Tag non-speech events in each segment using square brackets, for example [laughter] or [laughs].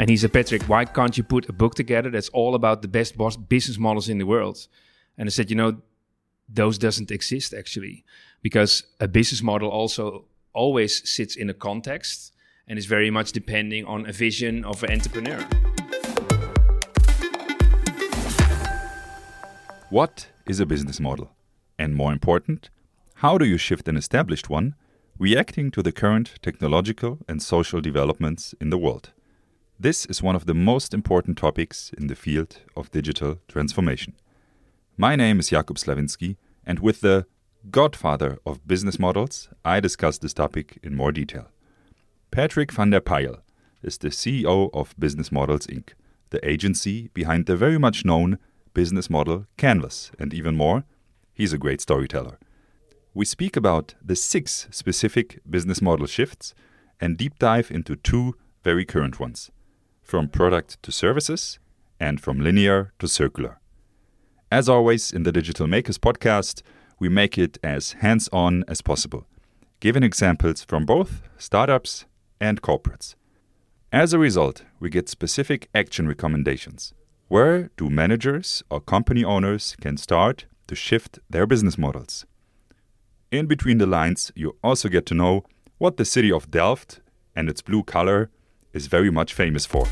And he said, Patrick, why can't you put a book together that's all about the best business models in the world? And I said, you know, those doesn't exist actually, because a business model also always sits in a context and is very much depending on a vision of an entrepreneur. What is a business model? And more important, how do you shift an established one, reacting to the current technological and social developments in the world? This is one of the most important topics in the field of digital transformation. My name is Jakub Slavinsky, and with the godfather of business models, I discuss this topic in more detail. Patrick van der Pijl is the CEO of Business Models Inc., the agency behind the very much known business model Canvas, and even more, he's a great storyteller. We speak about the six specific business model shifts and deep dive into two very current ones from product to services and from linear to circular. As always in the Digital Makers podcast, we make it as hands on as possible, giving examples from both startups and corporates. As a result, we get specific action recommendations. Where do managers or company owners can start to shift their business models? In between the lines, you also get to know what the city of Delft and its blue color is very much famous for.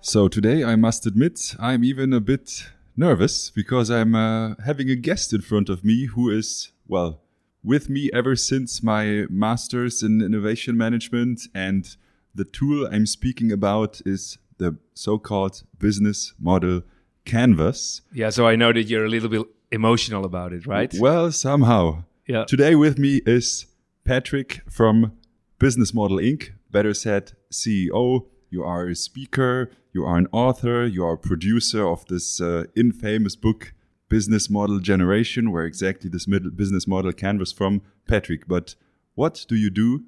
So today, I must admit, I'm even a bit nervous because I'm uh, having a guest in front of me who is, well, with me ever since my master's in innovation management. And the tool I'm speaking about is the so called business model canvas. Yeah, so I know that you're a little bit emotional about it, right? Well, somehow. Yeah. Today with me is Patrick from Business Model Inc., better said, CEO. You are a speaker, you are an author, you are a producer of this uh, infamous book, business model generation, where exactly this business model canvas from Patrick. But what do you do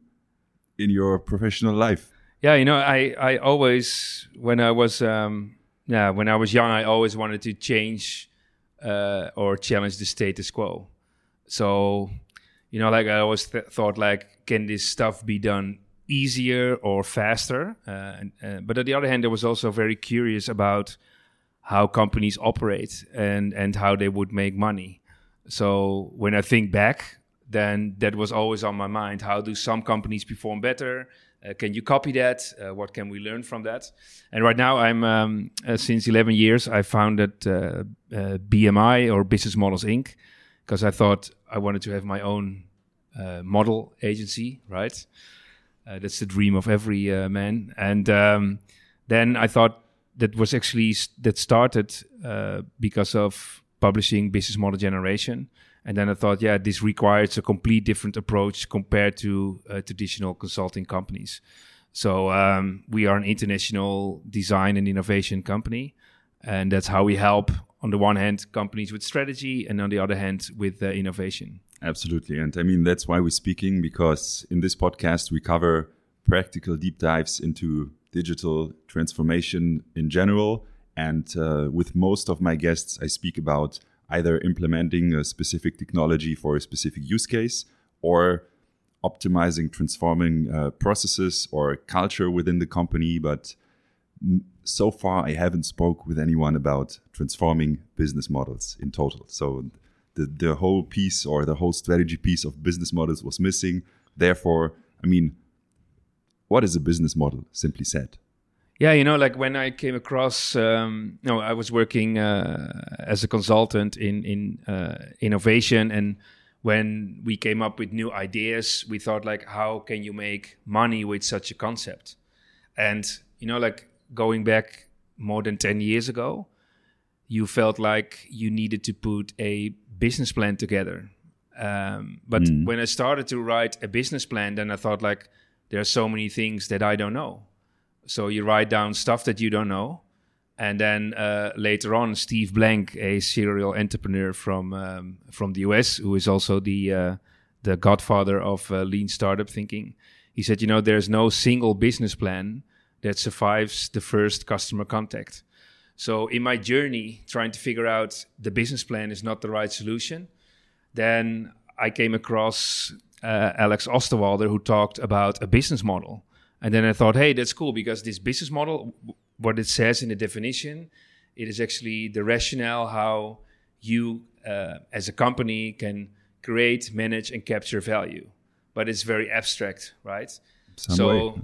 in your professional life? Yeah, you know, I, I always, when I was, um, yeah, when I was young, I always wanted to change uh, or challenge the status quo. So, you know, like I always th thought, like, can this stuff be done easier or faster? Uh, and, uh, but on the other hand, I was also very curious about how companies operate and and how they would make money. So when I think back, then that was always on my mind. How do some companies perform better? Uh, can you copy that? Uh, what can we learn from that? And right now, I'm um, uh, since 11 years. I founded uh, uh, BMI or Business Models Inc. because I thought I wanted to have my own uh, model agency. Right, that's the dream of every man. And um, then I thought that was actually that started uh, because of publishing business model generation and then i thought yeah this requires a complete different approach compared to uh, traditional consulting companies so um, we are an international design and innovation company and that's how we help on the one hand companies with strategy and on the other hand with uh, innovation absolutely and i mean that's why we're speaking because in this podcast we cover practical deep dives into digital transformation in general. And uh, with most of my guests, I speak about either implementing a specific technology for a specific use case or optimizing, transforming uh, processes or culture within the company. But so far, I haven't spoke with anyone about transforming business models in total. So the, the whole piece or the whole strategy piece of business models was missing. Therefore, I mean, what is a business model, simply said? Yeah, you know, like when I came across, um, you know, I was working uh, as a consultant in in uh, innovation, and when we came up with new ideas, we thought like, how can you make money with such a concept? And you know, like going back more than ten years ago, you felt like you needed to put a business plan together. Um, but mm. when I started to write a business plan, then I thought like there are so many things that I don't know. So you write down stuff that you don't know. And then uh, later on, Steve Blank, a serial entrepreneur from um, from the US, who is also the uh, the godfather of uh, lean startup thinking, he said, you know, there's no single business plan that survives the first customer contact. So in my journey, trying to figure out the business plan is not the right solution, then I came across uh, Alex Osterwalder who talked about a business model. And then I thought, hey, that's cool because this business model, what it says in the definition, it is actually the rationale how you uh, as a company can create, manage, and capture value. But it's very abstract, right? Some so way.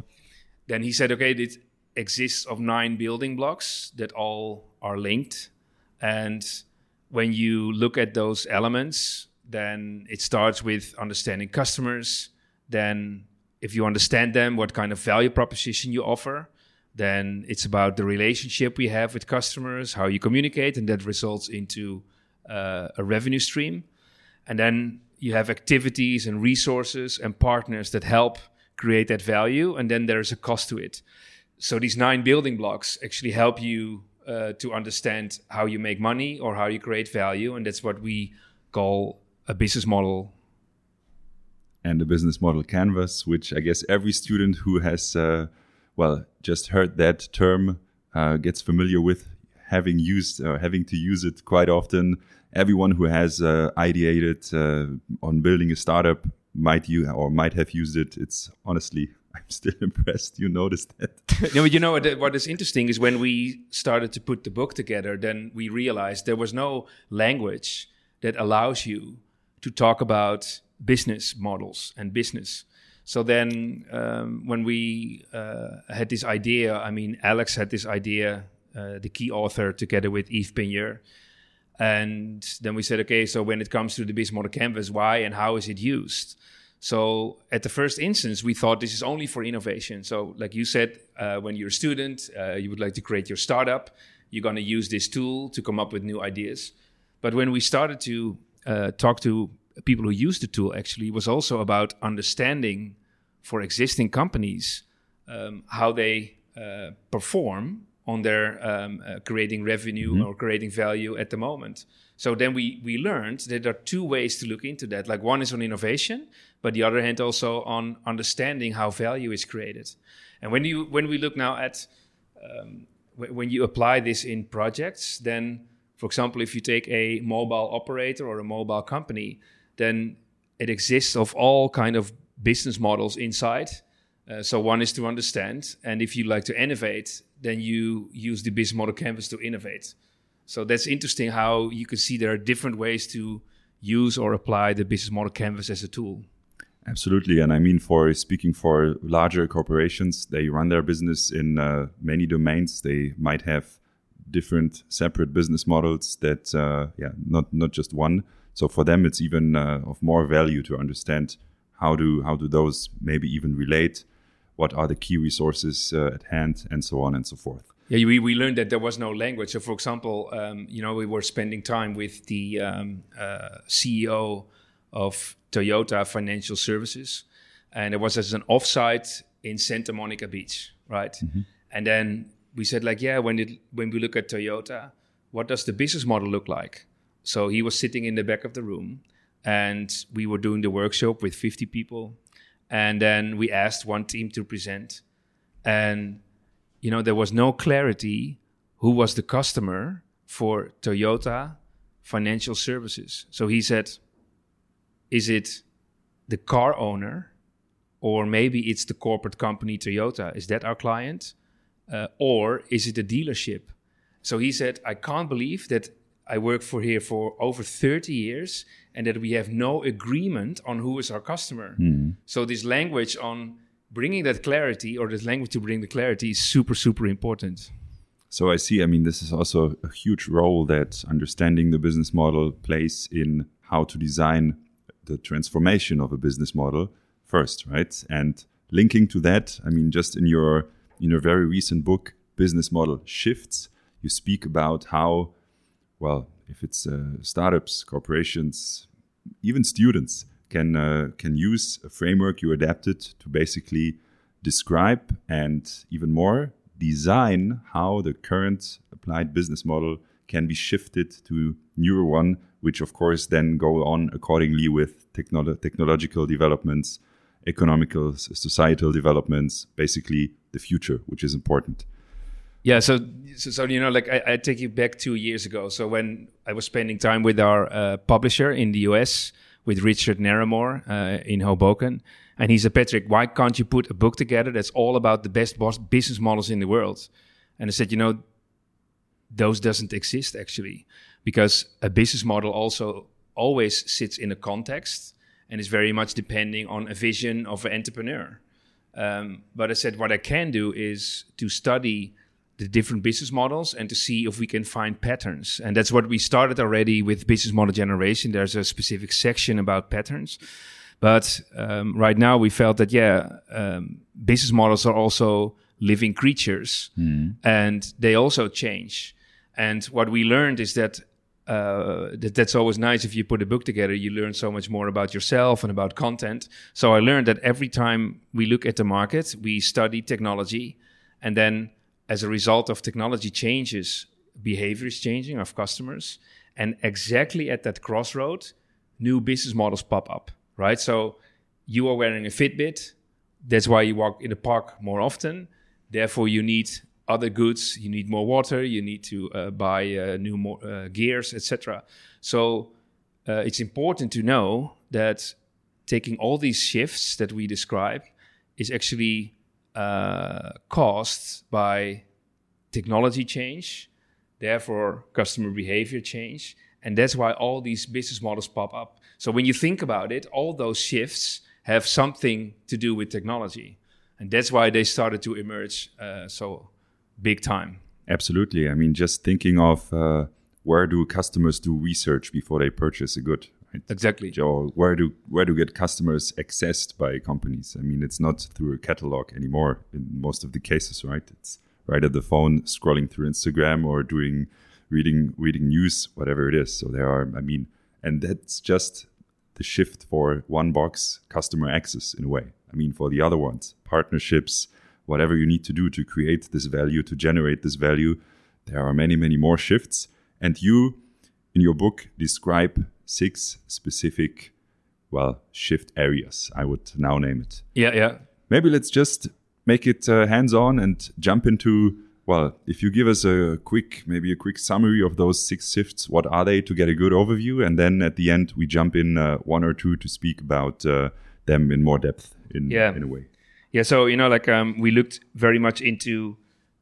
Then he said, okay, it exists of nine building blocks that all are linked. And when you look at those elements, then it starts with understanding customers. Then, if you understand them, what kind of value proposition you offer. Then it's about the relationship we have with customers, how you communicate, and that results into uh, a revenue stream. And then you have activities and resources and partners that help create that value. And then there's a cost to it. So these nine building blocks actually help you uh, to understand how you make money or how you create value. And that's what we call a business model. and the business model canvas, which I guess every student who has, uh, well, just heard that term uh, gets familiar with, having used or having to use it quite often. Everyone who has uh, ideated uh, on building a startup might you or might have used it. It's honestly, [laughs] I'm still impressed. You noticed that. [laughs] no, but you know what, what is interesting is when we started to put the book together, then we realized there was no language that allows you to talk about business models and business. So then, um, when we uh, had this idea, I mean, Alex had this idea, uh, the key author, together with Yves Pigneur. And then we said, okay, so when it comes to the business model canvas, why and how is it used? So at the first instance, we thought this is only for innovation. So, like you said, uh, when you're a student, uh, you would like to create your startup, you're going to use this tool to come up with new ideas. But when we started to uh, talk to people who use the tool, actually, it was also about understanding for existing companies um, how they uh, perform on their um, uh, creating revenue or creating value at the moment. So then we we learned that there are two ways to look into that. Like one is on innovation, but the other hand also on understanding how value is created. And when you when we look now at um, wh- when you apply this in projects, then for example, if you take a mobile operator or a mobile company, then it exists of all kind of business models inside. Uh, so one is to understand, and if you like to innovate, then you use the business model canvas to innovate. So that's interesting how you can see there are different ways to use or apply the business model canvas as a tool. Absolutely, and I mean, for speaking for larger corporations, they run their business in uh, many domains. They might have different separate business models that, uh, yeah, not not just one. So for them, it's even uh, of more value to understand how do how do those maybe even relate, what are the key resources uh, at hand, and so on and so forth. Yeah, we, we learned that there was no language. So, for example, um, you know, we were spending time with the um, uh, CEO of Toyota Financial Services, and it was as an offsite in Santa Monica Beach, right? And then we said, like, yeah, when it when we look at Toyota, what does the business model look like? So he was sitting in the back of the room, and we were doing the workshop with 50 people, and then we asked one team to present, and you know, there was no clarity who was the customer for Toyota Financial Services. So he said, is it the car owner or maybe it's the corporate company Toyota? Is that our client? Uh, or is it the dealership? So he said, I can't believe that I work for here for over 30 years and that we have no agreement on who is our customer. Hmm. So this language on bringing that clarity or this language to bring the clarity is super, super important. So I see. I mean, this is also a huge role that understanding the business model plays in how to design the transformation of a business model first, right? And linking to that, I mean, just in your in your very recent book, Business Model Shifts, you speak about how, well, if it's uh, startups, corporations, even students can uh, can use a framework you adapted to basically describe and even more design how the current applied business model can be shifted to newer one, which of course then go on accordingly with technolo- technological developments, economical, societal developments, basically the future, which is important. Yeah, so so, so you know, like I, I take you back two years ago. So when I was spending time with our uh, publisher in the US, with Richard Narramore uh, in Hoboken. And he said, Patrick, why can't you put a book together that's all about the best business models in the world? And I said, you know, those doesn't exist actually, because a business model also always sits in a context and is very much depending on a vision of an entrepreneur. Um, but I said, what I can do is to study the different business models and to see if we can find patterns. And that's what we started already with business model generation. There's a specific section about patterns. But um, right now we felt that, yeah, um, business models are also living creatures mm. and they also change. And what we learned is that uh, that that's always nice if you put a book together you learn so much more about yourself and about content so i learned that every time we look at the market we study technology and then as a result of technology changes behavior is changing of customers and exactly at that crossroad new business models pop up right so you are wearing a fitbit that's why you walk in the park more often therefore you need other goods. You need more water. You need to uh, buy uh, new more, uh, gears, etc. So uh, it's important to know that taking all these shifts that we describe is actually uh, caused by technology change, therefore customer behavior change, and that's why all these business models pop up. So when you think about it, all those shifts have something to do with technology and that's why they started to emerge uh, so big time. Absolutely. I mean, just thinking of uh, where do customers do research before they purchase a good? Right? Exactly. Or where do where do get customers accessed by companies? I mean, it's not through a catalog anymore in most of the cases, right? It's right at the phone, scrolling through Instagram or doing reading reading news, whatever it is. So there are, I mean, and that's just the shift for one box customer access in a way. I mean, for the other ones, partnerships, whatever you need to do to create this value, to generate this value. There are many, many more shifts. And you, in your book, describe six specific, well, shift areas, I would now name it. Yeah, yeah. Maybe let's just make it uh, hands on and jump into, well, if you give us a quick, maybe a quick summary of those six shifts, what are they to get a good overview? And then at the end, we jump in uh, one or two to speak about uh, them in more depth in, yeah. in a way. Yeah, so you know, like um, we looked very much into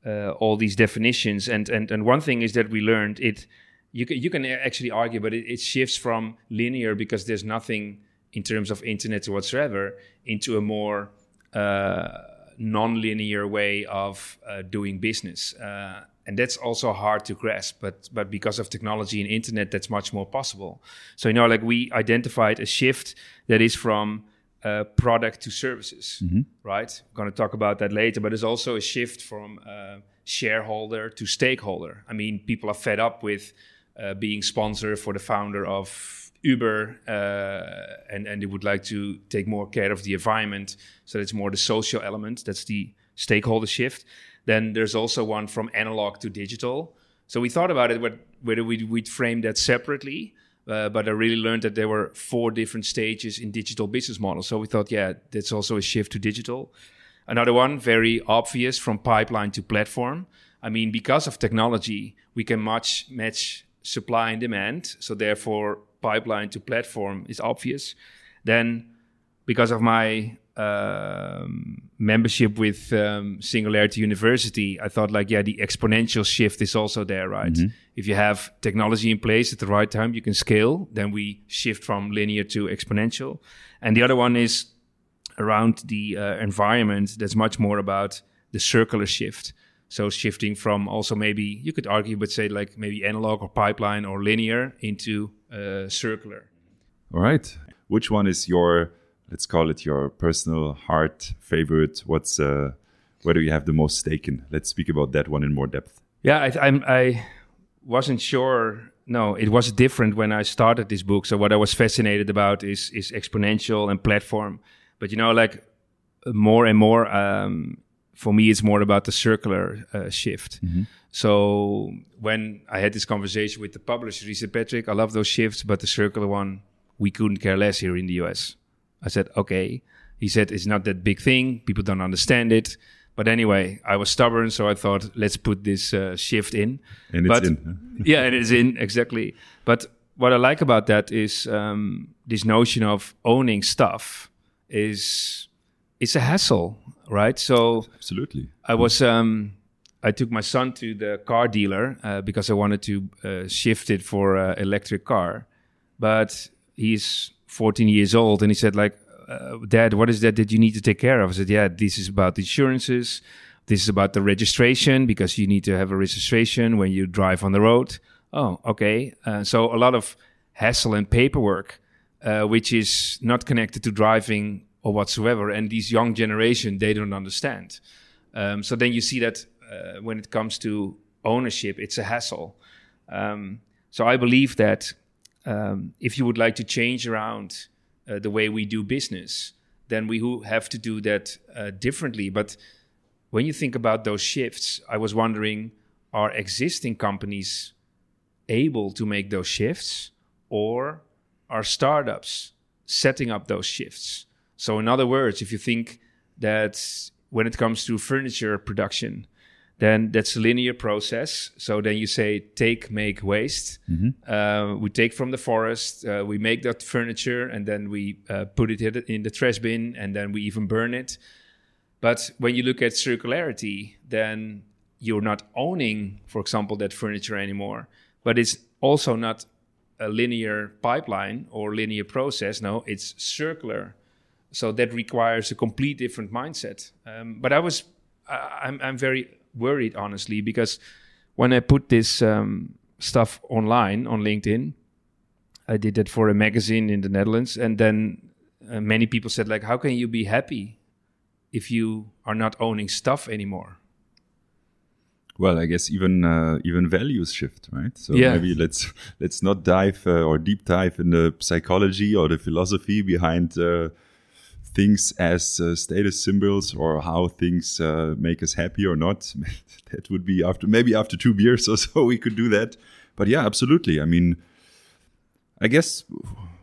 uh, all these definitions, and and and one thing is that we learned it. You can you can actually argue, but it, it shifts from linear because there's nothing in terms of internet whatsoever into a more uh, non-linear way of uh, doing business. Uh, and that's also hard to grasp but but because of technology and internet that's much more possible so you know like we identified a shift that is from uh, product to services, mm-hmm. right? We're going to talk about that later, but there's also a shift from uh, shareholder to stakeholder. I mean, people are fed up with uh, being sponsor for the founder of Uber, uh, and and they would like to take more care of the environment. So it's more the social element. That's the stakeholder shift. Then there's also one from analog to digital. So we thought about it, whether we'd, we'd frame that separately uh, but I really learned that there were four different stages in digital business models. So we thought, yeah, that's also a shift to digital. Another one, very obvious, from pipeline to platform. I mean, because of technology, we can much match supply and demand. So therefore, pipeline to platform is obvious. Then, because of my um, membership with um, Singularity University, I thought like, yeah, the exponential shift is also there, right? Mm-hmm. If you have technology in place at the right time, you can scale. Then we shift from linear to exponential. And the other one is around the uh, environment. That's much more about the circular shift. So shifting from also maybe you could argue, but say like maybe analog or pipeline or linear into uh, circular. All right. Which one is your let's call it your personal heart favorite. What's uh, where do you have the most stake in? Let's speak about that one in more depth. Yeah, I, I'm, I wasn't sure. No, it was different when I started this book. So what I was fascinated about is is exponential and platform. But you know, like more and more, um, for me, it's more about the circular uh, shift. Mm-hmm. So when I had this conversation with the publisher, he said, "Patrick, I love those shifts, but the circular one, we couldn't care less here in the US." I said, okay. He said, it's not that big thing. People don't understand it. But anyway, I was stubborn, so I thought, let's put this uh, shift in. And but, [laughs] it's in. yeah, it is in, exactly. But what I like about that is um, this notion of owning stuff is it's a hassle, right? So absolutely, I was um, I took my son to the car dealer uh, because I wanted to uh, shift it for an electric car, but he's 14 years old and he said like, uh, Dad, what is that that you need to take care of? I said, Yeah, this is about insurances. This is about the registration because you need to have a registration when you drive on the road. Oh, okay. Uh, so a lot of hassle and paperwork, uh, which is not connected to driving or whatsoever. And these young generation, they don't understand. Um, so then you see that uh, when it comes to ownership, it's a hassle. Um, so I believe that um, if you would like to change around uh, the way we do business, then we have to do that uh, differently. But when you think about those shifts, I was wondering are existing companies able to make those shifts or are startups setting up those shifts? So, in other words, if you think that when it comes to furniture production, then that's a linear process. So then you say take, make, waste. Mm-hmm. Uh, we take from the forest, uh, we make that furniture, and then we uh, put it in the trash bin, and then we even burn it. But when you look at circularity, then you're not owning, for example, that furniture anymore. But it's also not a linear pipeline or linear process. No, it's circular. So that requires a complete different mindset. Um, but I was, I'm, I'm very worried honestly because when I put this um, stuff online on LinkedIn, I did that for a magazine in the Netherlands, and then uh, many people said like, "How can you be happy if you are not owning stuff anymore?" Well, I guess even uh, even values shift, right? So yeah. maybe let's let's not dive uh, or deep dive in the psychology or the philosophy behind uh, things as uh, status symbols or how things uh, make us happy or not. [laughs] that would be after maybe after two beers or [laughs] so we could do that. But yeah, absolutely. I mean, I guess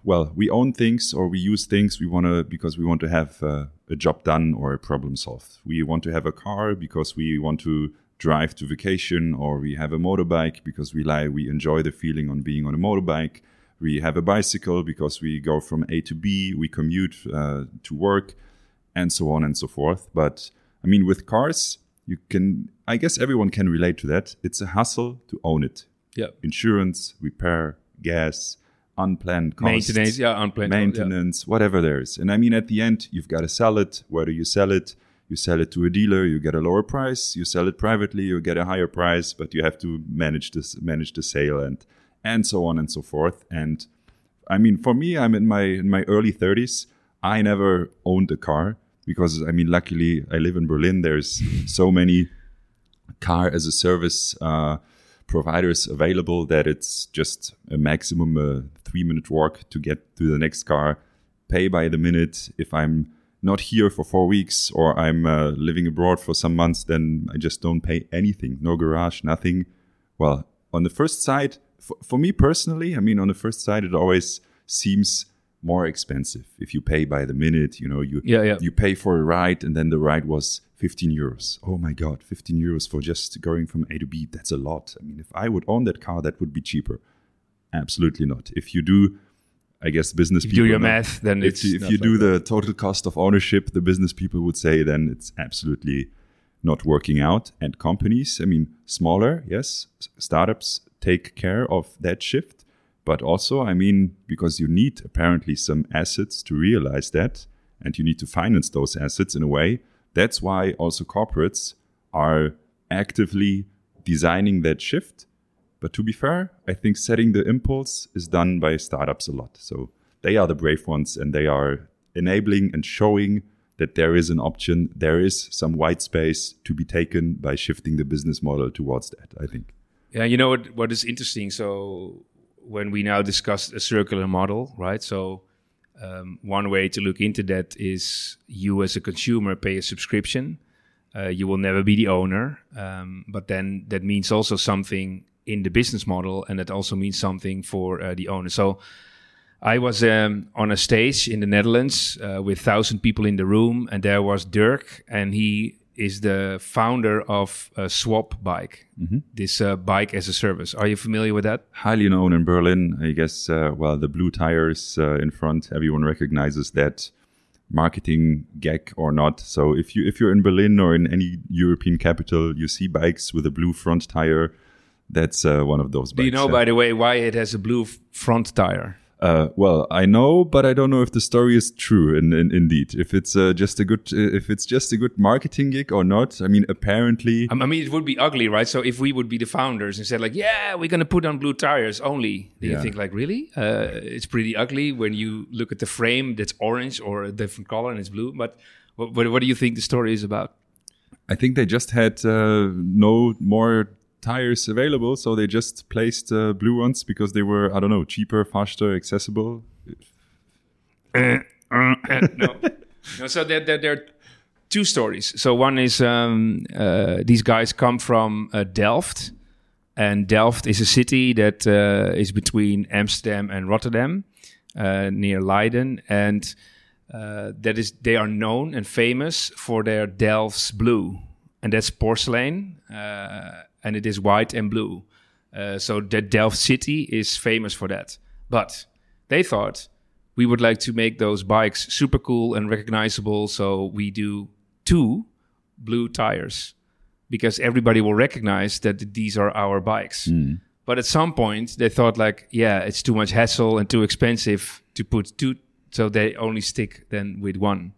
well, we own things or we use things we want to because we want to have uh, a job done or a problem solved. We want to have a car because we want to drive to vacation or we have a motorbike because we like we enjoy the feeling on being on a motorbike we have a bicycle because we go from A to B, we commute uh, to work, and so on and so forth. But I mean, with cars, you can, I guess everyone can relate to that. It's a hustle to own it. Yeah. Insurance, repair, gas, unplanned costs, maintenance, yeah, unplanned maintenance, yeah. whatever there is. And I mean, at the end, you've got to sell it. Whether you sell it, you sell it to a dealer, you get a lower price. You sell it privately, you get a higher price, but you have to manage this, manage the sale and and so on and so forth. And I mean, for me, I'm in my in my early 30s. I never owned a car because I mean, luckily, I live in Berlin. There's so many car as a service uh, providers available that it's just a maximum uh, three minute walk to get to the next car. Pay by the minute. If I'm not here for four weeks or I'm uh, living abroad for some months, then I just don't pay anything. No garage, nothing. Well, on the first side, for, for me personally, I mean, on the first sight, it always seems more expensive if you pay by the minute. You know, you yeah, yeah. you pay for a ride, and then the ride was 15 euros. Oh my god, 15 euros for just going from A to B. That's a lot. I mean, if I would own that car, that would be cheaper. Absolutely not. If you do, I guess business if people do your math, then if you, if you like do that. the total cost of ownership, the business people would say then it's absolutely not working out. And companies, I mean, smaller, yes, startups take care of that shift. But also, I mean, because you need apparently some assets to realize that, and you need to finance those assets in a way. That's why also corporates are actively designing that shift. But to be fair, I think setting the impulse is done by startups a lot. So they are the brave ones and they are enabling and showing that there is an option, there is some white space to be taken by shifting the business model towards that, I think. Yeah, you know what? What is interesting? So when we now discuss a circular model, right? So um, one way to look into that is you as a consumer pay a subscription. Uh, you will never be the owner, um, but then that means also something in the business model, and that also means something for uh, the owner. So I was um, on a stage in the Netherlands uh, with thousand people in the room, and there was Dirk, and he is the founder of uh, Swap Bike, this uh, bike as a service. Are you familiar with that? Highly known in Berlin, I guess. Uh, well, the blue tires uh, in front, everyone recognizes that marketing gag or not. So if you if you're in Berlin or in any European capital, you see bikes with a blue front tire. That's uh, one of those. Do you know, by the way, why it has a blue f- front tire? Uh, well, I know, but I don't know if the story is true. In, in, indeed, if it's uh, just a good, uh, if it's just a good marketing gig or not. I mean, apparently, I mean, it would be ugly, right? So if we would be the founders and said like, "Yeah, we're gonna put on blue tires only," then Yeah. you think like, "Really? Uh, it's pretty ugly when you look at the frame that's orange or a different color and it's blue." But what, what, what do you think the story is about? I think they just had uh, no more tires available, so they just placed uh, blue ones because they were, I don't know, cheaper, faster, accessible. Uh, no. [laughs] no. So there, there, there are two stories. So one is um, uh, these guys come from uh, Delft, and Delft is a city that uh, is between Amsterdam and Rotterdam, uh, near Leiden, and uh, that is they are known and famous for their Delft's blue, and that's porcelain, uh, and it is white and blue. Uh, so the Delft city is famous for that. But they thought we would like to make those bikes super cool and recognizable. So we do two blue tires because everybody will recognize that these are our bikes. But at some point, they thought like, yeah, it's too much hassle and too expensive to put two, so they only stick then with one.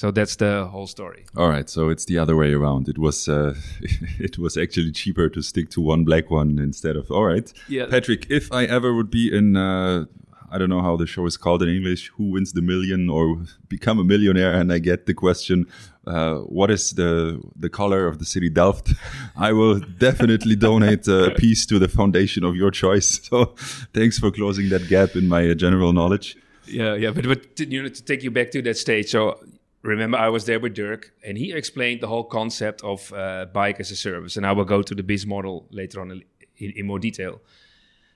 So that's the whole story. All right, so it's the other way around. It was uh, [laughs] it was actually cheaper to stick to one black one instead of. All right, Yeah. Patrick. If I ever would be in, uh, I don't know how the show is called in English. Who wins the million or become a millionaire? And I get the question, uh, what is the the color of the city Delft? [laughs] I will definitely donate a [laughs] piece to the foundation of your choice. So, thanks for closing that gap in my general knowledge. Yeah, yeah, but but you know, to take you back to that stage. So remember, I was there with Dirk, and he explained the whole concept of uh, bike as a service, and I will go to the biz model later on in, in more detail.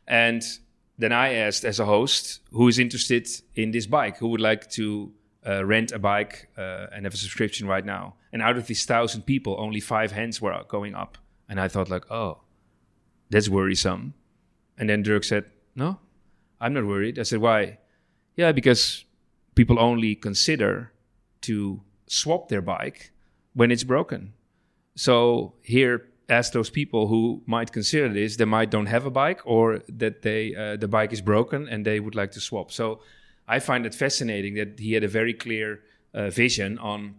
And then I asked, as a host, who is interested in this bike, who would like to uh, rent a bike uh, and have a subscription right now. And out of these thousand people, only five hands were going up, and I thought like, oh, that's worrisome. And then Dirk said, no, I'm not worried. I said, why? Yeah, because people only consider to swap their bike when it's broken. So here, ask those people who might consider this, they might don't have a bike or that they uh, the bike is broken and they would like to swap. So I find it fascinating that he had a very clear uh, vision on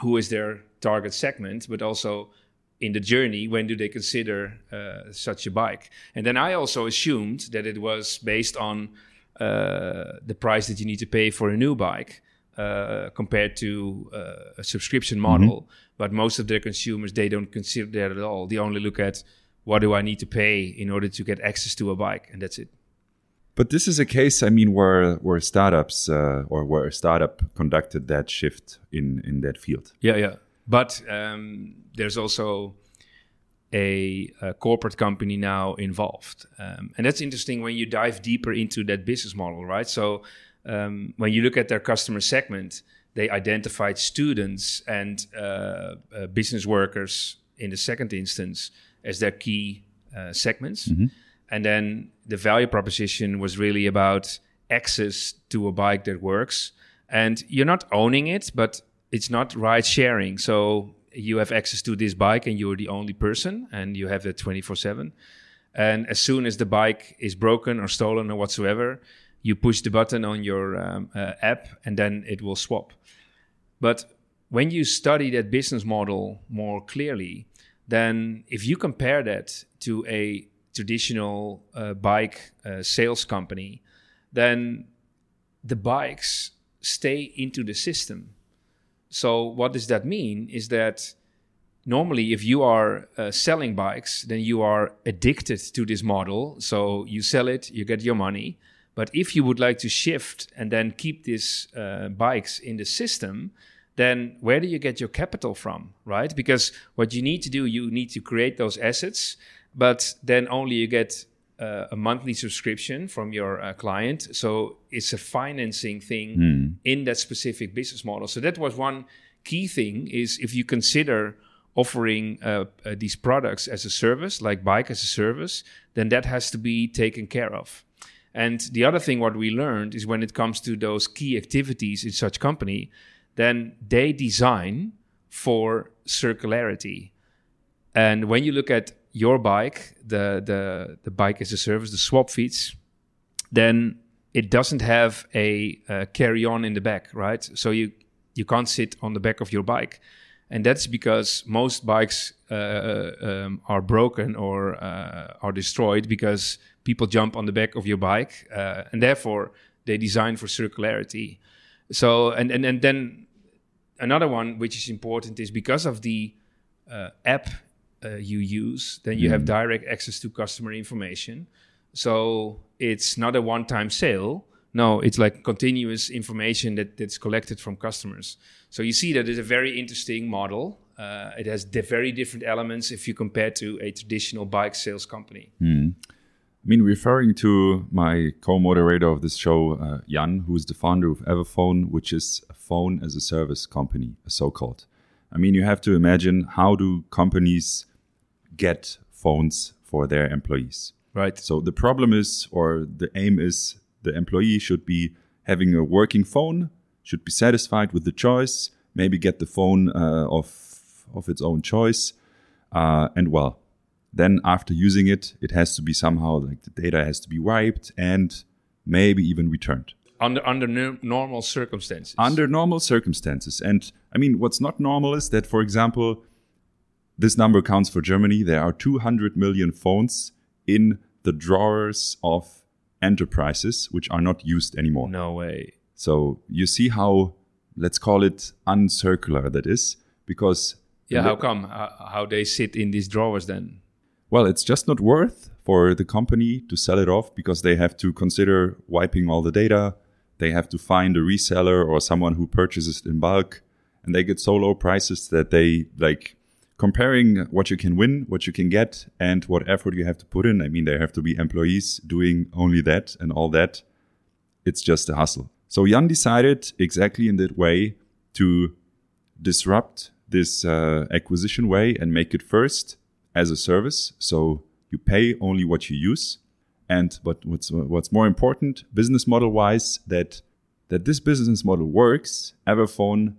who is their target segment, but also in the journey when do they consider uh, such a bike. And then I also assumed that it was based on uh, the price that you need to pay for a new bike uh, compared to uh, a subscription model. But most of their consumers they don't consider that at all. They only look at what do I need to pay in order to get access to a bike, and that's it. But this is a case, I mean, where where startups uh, or where a startup conducted that shift in in that field. Yeah, yeah. But um, there's also a, a corporate company now involved, um, and that's interesting when you dive deeper into that business model, right? So um, when you look at their customer segment, they identified students and uh, uh, business workers in the second instance as their key uh, segments. And then the value proposition was really about access to a bike that works. And you're not owning it, but it's not ride sharing. So you have access to this bike and you're the only person and you have it 24 7. And as soon as the bike is broken or stolen or whatsoever, you push the button on your um, uh, app and then it will swap. But when you study that business model more clearly, then if you compare that to a traditional uh, bike uh, sales company, then the bikes stay into the system. So what does that mean? Is that normally if you are uh, selling bikes, then you are addicted to this model. So you sell it, you get your money. But if you would like to shift and then keep these uh, bikes in the system, then where do you get your capital from, right? Because what you need to do, you need to create those assets, but then only you get uh, a monthly subscription from your uh, client. So it's a financing thing in that specific business model. So that was one key thing is if you consider offering uh, uh, these products as a service, like bike as a service, then that has to be taken care of. And the other thing what we learned is when it comes to those key activities in such company, then they design for circularity. And when you look at your bike, the the the bike as a service, the Swapfiets, then it doesn't have a uh, carry on in the back, right? So you you can't sit on the back of your bike, and that's because most bikes uh, um, are broken or uh, are destroyed because people jump on the back of your bike, uh, and therefore they design for circularity. So and and and then another one which is important is because of the uh, app uh, you use, then you mm. have direct access to customer information. So it's not a one-time sale. No, it's like continuous information that, that's collected from customers. So you see that it's a very interesting model. Uh, it has very different elements if you compare to a traditional bike sales company. Mm. I mean, referring to my co-moderator of this show, uh, Jan, who is the founder of Everphone, which is a phone as a service company, a so-called. I mean, you have to imagine how do companies get phones for their employees? Right. So the problem is, or the aim is, the employee should be having a working phone, should be satisfied with the choice, maybe get the phone uh, of of its own choice, uh, and well, then after using it, it has to be somehow like the data has to be wiped and maybe even returned under under no normal circumstances. Under normal circumstances, and I mean, what's not normal is that, for example, this number counts for Germany. There are 200 million phones in the drawers of enterprises which are not used anymore. No way. So you see how, let's call it uncircular that is, because. Yeah, how come? How they sit in these drawers then? Well, it's just not worth for the company to sell it off because they have to consider wiping all the data. They have to find a reseller or someone who purchases it in bulk. And they get so low prices that they like comparing what you can win, what you can get, and what effort you have to put in. I mean, there have to be employees doing only that and all that. It's just a hustle. So Jan decided exactly in that way to disrupt this uh, acquisition way and make it first as a service. So you pay only what you use. And but what's what's more important, business model wise, that that this business model works. Everphone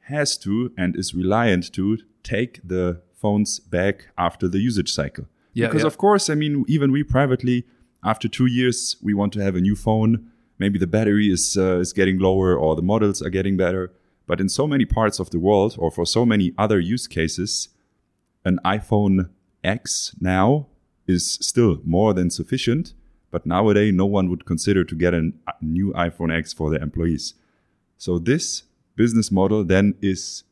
has to and is reliant to take the phones back after the usage cycle. Yeah, because yeah. of course, I mean, even we privately, after two years, we want to have a new phone. Maybe the battery is uh, is getting lower or the models are getting better. But in so many parts of the world, or for so many other use cases, an iPhone X now is still more than sufficient. But nowadays, no one would consider to get a new iPhone X for their employees. So this business model then is,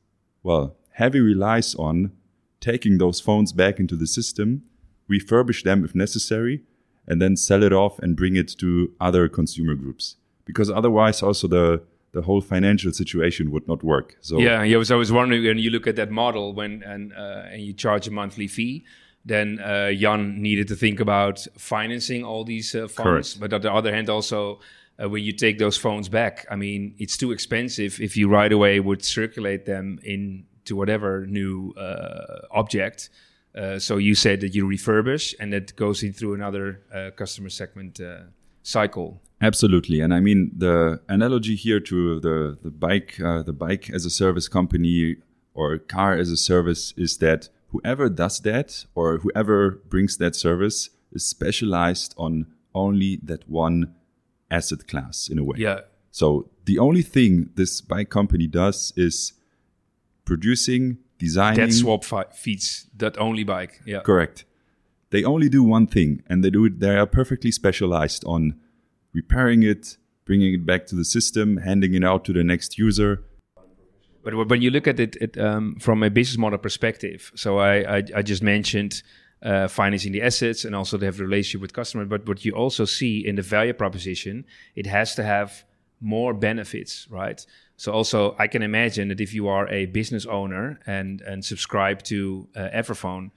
well, heavy relies on taking those phones back into the system, refurbish them if necessary, and then sell it off and bring it to other consumer groups. Because otherwise, also the the whole financial situation would not work. So yeah, yeah. So I was wondering when you look at that model when and uh, and you charge a monthly fee, then uh, Jan needed to think about financing all these uh, phones. Correct. But on the other hand, also uh, when you take those phones back, I mean, it's too expensive if you right away would circulate them into whatever new uh, object. Uh, so you said that you refurbish and that goes in through another uh, customer segment uh, cycle. Absolutely, and I mean the analogy here to the the bike uh, the bike as a service company or car as a service is that whoever does that or whoever brings that service is specialized on only that one asset class in a way. Yeah. So the only thing this bike company does is producing, designing. That swap fi- fiets that only bike. Yeah. Correct. They only do one thing, and they do it. They are perfectly specialized on repairing it, bringing it back to the system, handing it out to the next user. But when you look at it, it um, from a business model perspective, so I, I, I just mentioned uh, financing the assets and also to have a relationship with customer. But what you also see in the value proposition, it has to have more benefits, right? So also, I can imagine that if you are a business owner and and subscribe to uh, Everphone,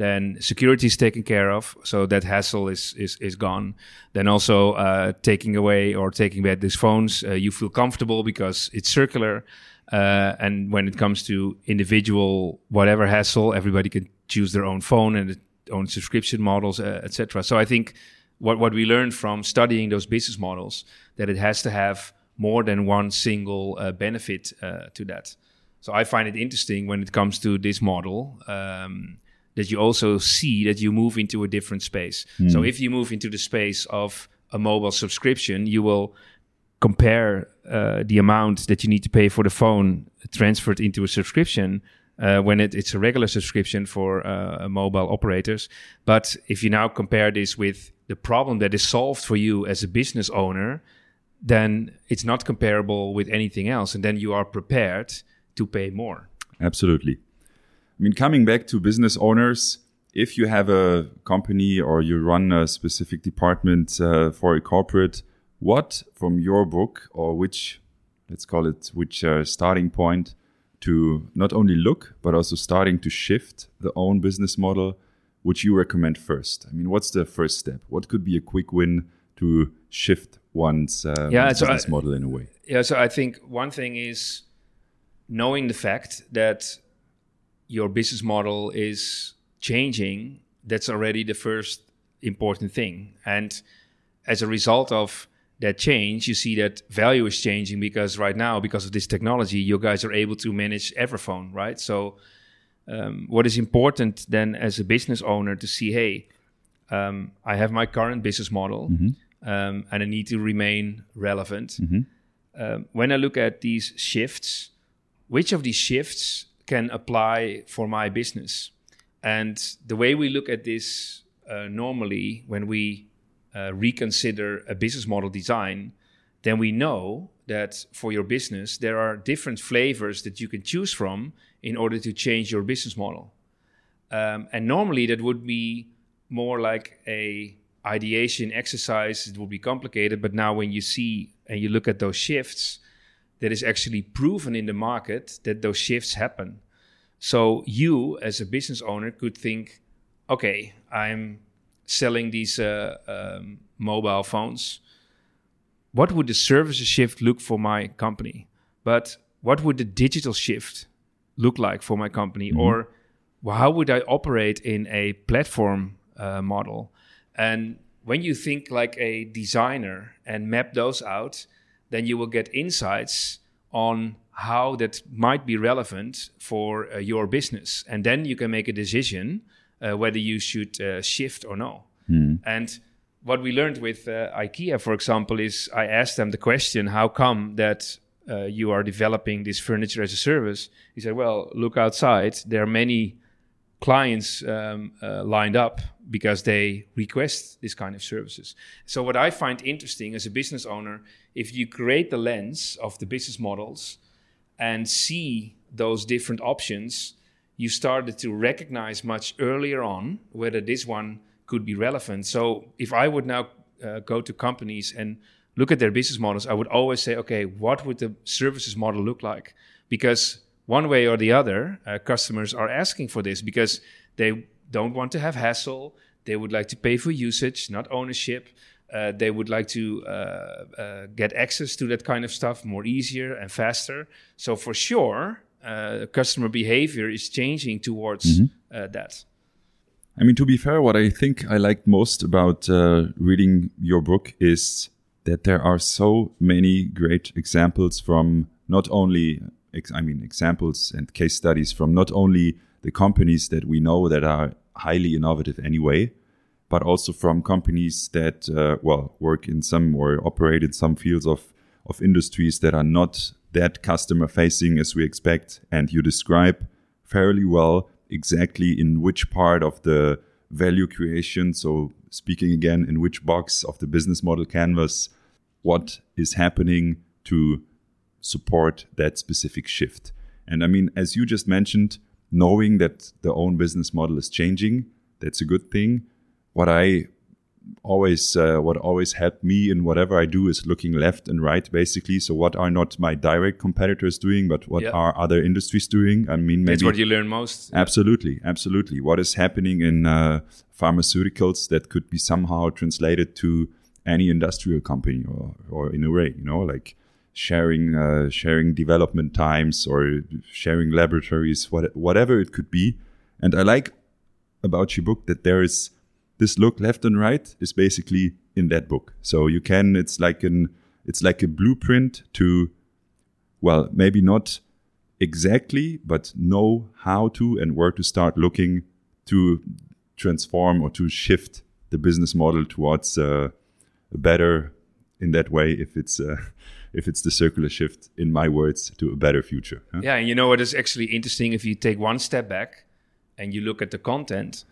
then security is taken care of, so that hassle is is, is gone. Then also uh, taking away or taking back these phones, uh, you feel comfortable because it's circular. Uh, and when it comes to individual whatever hassle, everybody can choose their own phone and own subscription models, uh, etc. So I think what what we learned from studying those business models that it has to have more than one single uh, benefit uh, to that. So I find it interesting when it comes to this model. Um, that you also see that you move into a different space. Mm. So if you move into the space of a mobile subscription, you will compare uh, the amount that you need to pay for the phone transferred into a subscription uh, when it, it's a regular subscription for uh, mobile operators. But if you now compare this with the problem that is solved for you as a business owner, then it's not comparable with anything else. And then you are prepared to pay more. Absolutely. I mean, coming back to business owners, if you have a company or you run a specific department uh, for a corporate, what from your book or which, let's call it, which uh, starting point to not only look, but also starting to shift the own business model, would you recommend first? I mean, what's the first step? What could be a quick win to shift one's, uh, yeah, one's so business I, model in a way? Yeah, so I think one thing is knowing the fact that your business model is changing, that's already the first important thing. And as a result of that change, you see that value is changing because right now, because of this technology, you guys are able to manage Everphone, right? So, um, what is important then as a business owner to see, hey, um, I have my current business model mm-hmm. um, and I need to remain relevant. Mm-hmm. Um, when I look at these shifts, which of these shifts can apply for my business. And the way we look at this uh, normally when we uh, reconsider a business model design, then we know that for your business, there are different flavors that you can choose from in order to change your business model. Um, and normally that would be more like a ideation exercise. It would be complicated, but now when you see and you look at those shifts, that is actually proven in the market that those shifts happen. So you, as a business owner, could think, okay, I'm selling these uh, um, mobile phones. What would the services shift look for my company? But what would the digital shift look like for my company? Mm-hmm. Or how would I operate in a platform uh, model? And when you think like a designer and map those out, then you will get insights on how that might be relevant for uh, your business. And then you can make a decision uh, whether you should uh, shift or no. Mm. And what we learned with uh, IKEA, for example, is I asked them the question, how come that uh, you are developing this furniture as a service? He said, well, look outside. There are many clients um, uh, lined up because they request this kind of services. So, what I find interesting as a business owner, if you create the lens of the business models and see those different options, you started to recognize much earlier on whether this one could be relevant. So, if I would now uh, go to companies and look at their business models, I would always say, okay, what would the services model look like? Because one way or the other, uh, customers are asking for this because they don't want to have hassle. They would like to pay for usage, not ownership. Uh, they would like to uh, uh, get access to that kind of stuff more easier and faster. So for sure, uh, customer behavior is changing towards mm-hmm. Uh, that. I mean, to be fair, what I think I liked most about uh, reading your book is that there are so many great examples from not only I mean, examples and case studies from not only the companies that we know that are highly innovative anyway, but also from companies that, uh, well, work in some or operate in some fields of, of industries that are not that customer facing as we expect. And you describe fairly well exactly in which part of the value creation, so speaking again, in which box of the business model canvas, what is happening to support that specific shift. And I mean, as you just mentioned, knowing that the own business model is changing, that's a good thing. What I always uh, what always helped me in whatever I do is looking left and right, basically. So what are not my direct competitors doing, but what Yeah. are other industries doing? I mean, maybe That's what you learn most. Absolutely, absolutely. What is happening in uh, pharmaceuticals that could be somehow translated to any industrial company or, or in a way, you know, like sharing uh, sharing development times or sharing laboratories, what, whatever it could be. And I like about your book that there is this look left and right is basically in that book. So you can it's like an it's like a blueprint to well, maybe not exactly, but know how to and where to start looking to transform or to shift the business model towards uh, a better, in that way, if it's uh, if it's the circular shift, in my words, to a better future. huh? Yeah, and you know what is actually interesting? If you take one step back and you look at the content,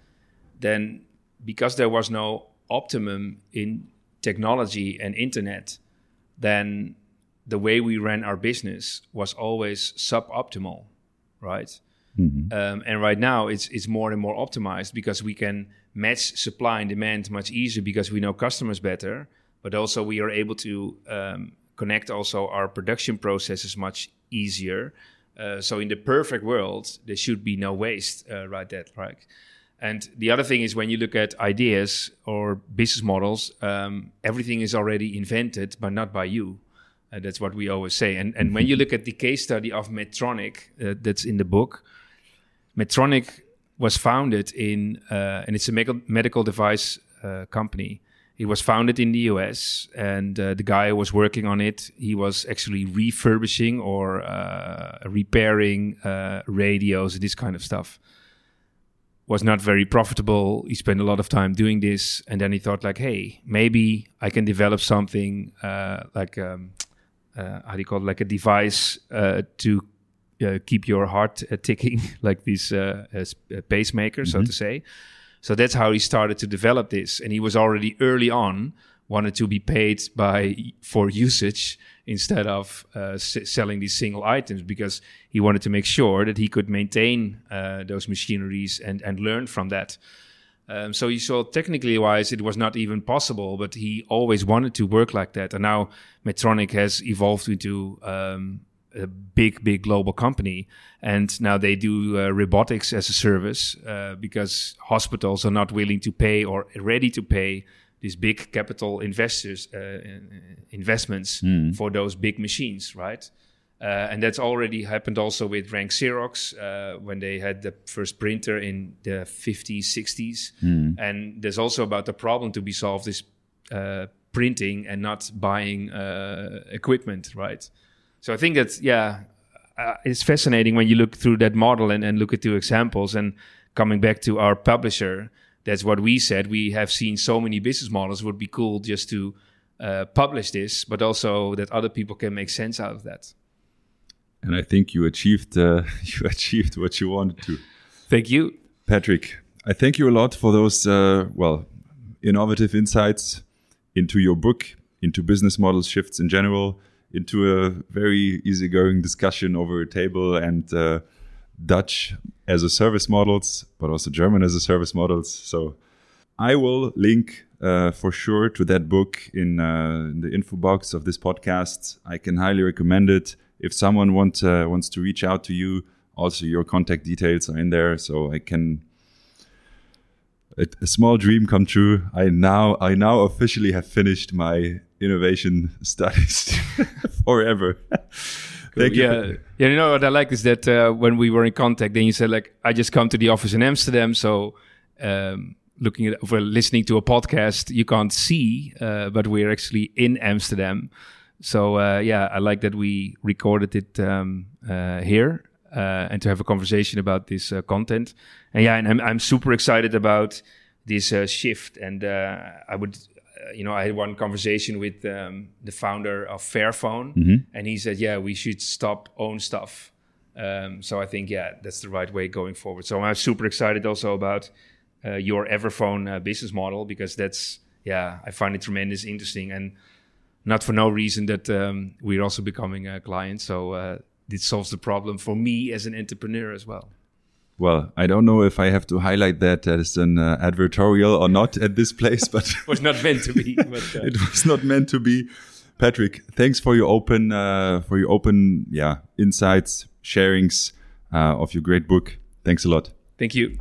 then because there was no optimum in technology and internet, then the way we ran our business was always suboptimal, right? Um, and right now it's it's more and more optimized because we can match supply and demand much easier because we know customers better, but also we are able to um, connect also our production processes much easier. Uh, so in the perfect world, there should be no waste, uh, right? That right. And the other thing is when you look at ideas or business models, um, everything is already invented, but not by you. Uh, that's what we always say. And and when you look at the case study of Medtronic, uh, that's in the book, Medtronic was founded in, uh, and it's a medical, device uh, company. It was founded in the US, and uh, the guy who was working on it, he was actually refurbishing or uh, repairing uh, radios, this kind of stuff. Was not very profitable. He spent a lot of time doing this, and then he thought, like, hey, maybe I can develop something uh, like um, uh, how do you call it, like a device uh, to uh, keep your heart uh, ticking, [laughs] like these uh, as a pacemaker, so to say. So that's how he started to develop this, and he was already early on wanted to be paid by for usage instead of uh, s- selling these single items because he wanted to make sure that he could maintain uh, those machineries and and learn from that. Um, so you saw technically wise, it was not even possible, but he always wanted to work like that. And now Medtronic has evolved into um, a big, big global company. And now they do uh, robotics as a service uh, because hospitals are not willing to pay or ready to pay these big capital investors uh, investments for those big machines, right? Uh, and that's already happened also with Rank Xerox uh, when they had the first printer in the 50s, 60s. And there's also about the problem to be solved is uh, printing and not buying uh, equipment, right? So I think that's, yeah, uh, it's fascinating when you look through that model and, and look at two examples. And coming back to our publisher, that's what we said. We have seen so many business models. It would be cool just to uh, publish this, but also that other people can make sense out of that. And I think you achieved uh, [laughs] you achieved what you wanted to. Thank you. Patrick, I thank you a lot for those, uh, well, innovative insights into your book, into business model shifts in general, into a very easygoing discussion over a table and uh, Dutch as a service models, but also German as a service models. So I will link uh, for sure to that book in, uh, in the info box of this podcast. I can highly recommend it. If someone want, uh, wants to reach out to you, also your contact details are in there, so I can. A, a small dream come true. I now I now officially have finished my innovation [laughs] studies [laughs] forever. Thank you. yeah, yeah. You know what I like is that uh, when we were in contact, then you said like, I just come to the office in Amsterdam, so um, looking at well, listening to a podcast, you can't see, uh, but we're actually in Amsterdam. So uh, yeah, I like that we recorded it um, uh, here uh, and to have a conversation about this uh, content. And yeah, and I'm I'm super excited about this uh, shift. And uh, I would, uh, you know, I had one conversation with um, the founder of Fairphone, and he said, yeah, we should stop own stuff. Um, so I think yeah, that's the right way going forward. So I'm super excited also about uh, your Everphone uh, business model because that's yeah, I find it tremendous interesting and not for no reason that um, we're also becoming a client. So this solves the problem for me as an entrepreneur as well. Well, I don't know if I have to highlight that as an uh, advertorial or not at this place, [laughs] but it was not meant to be. [laughs] But, uh, it was not meant to be. Patrick, thanks for your open, uh, for your open, yeah, insights, sharings uh, of your great book. Thanks a lot. Thank you.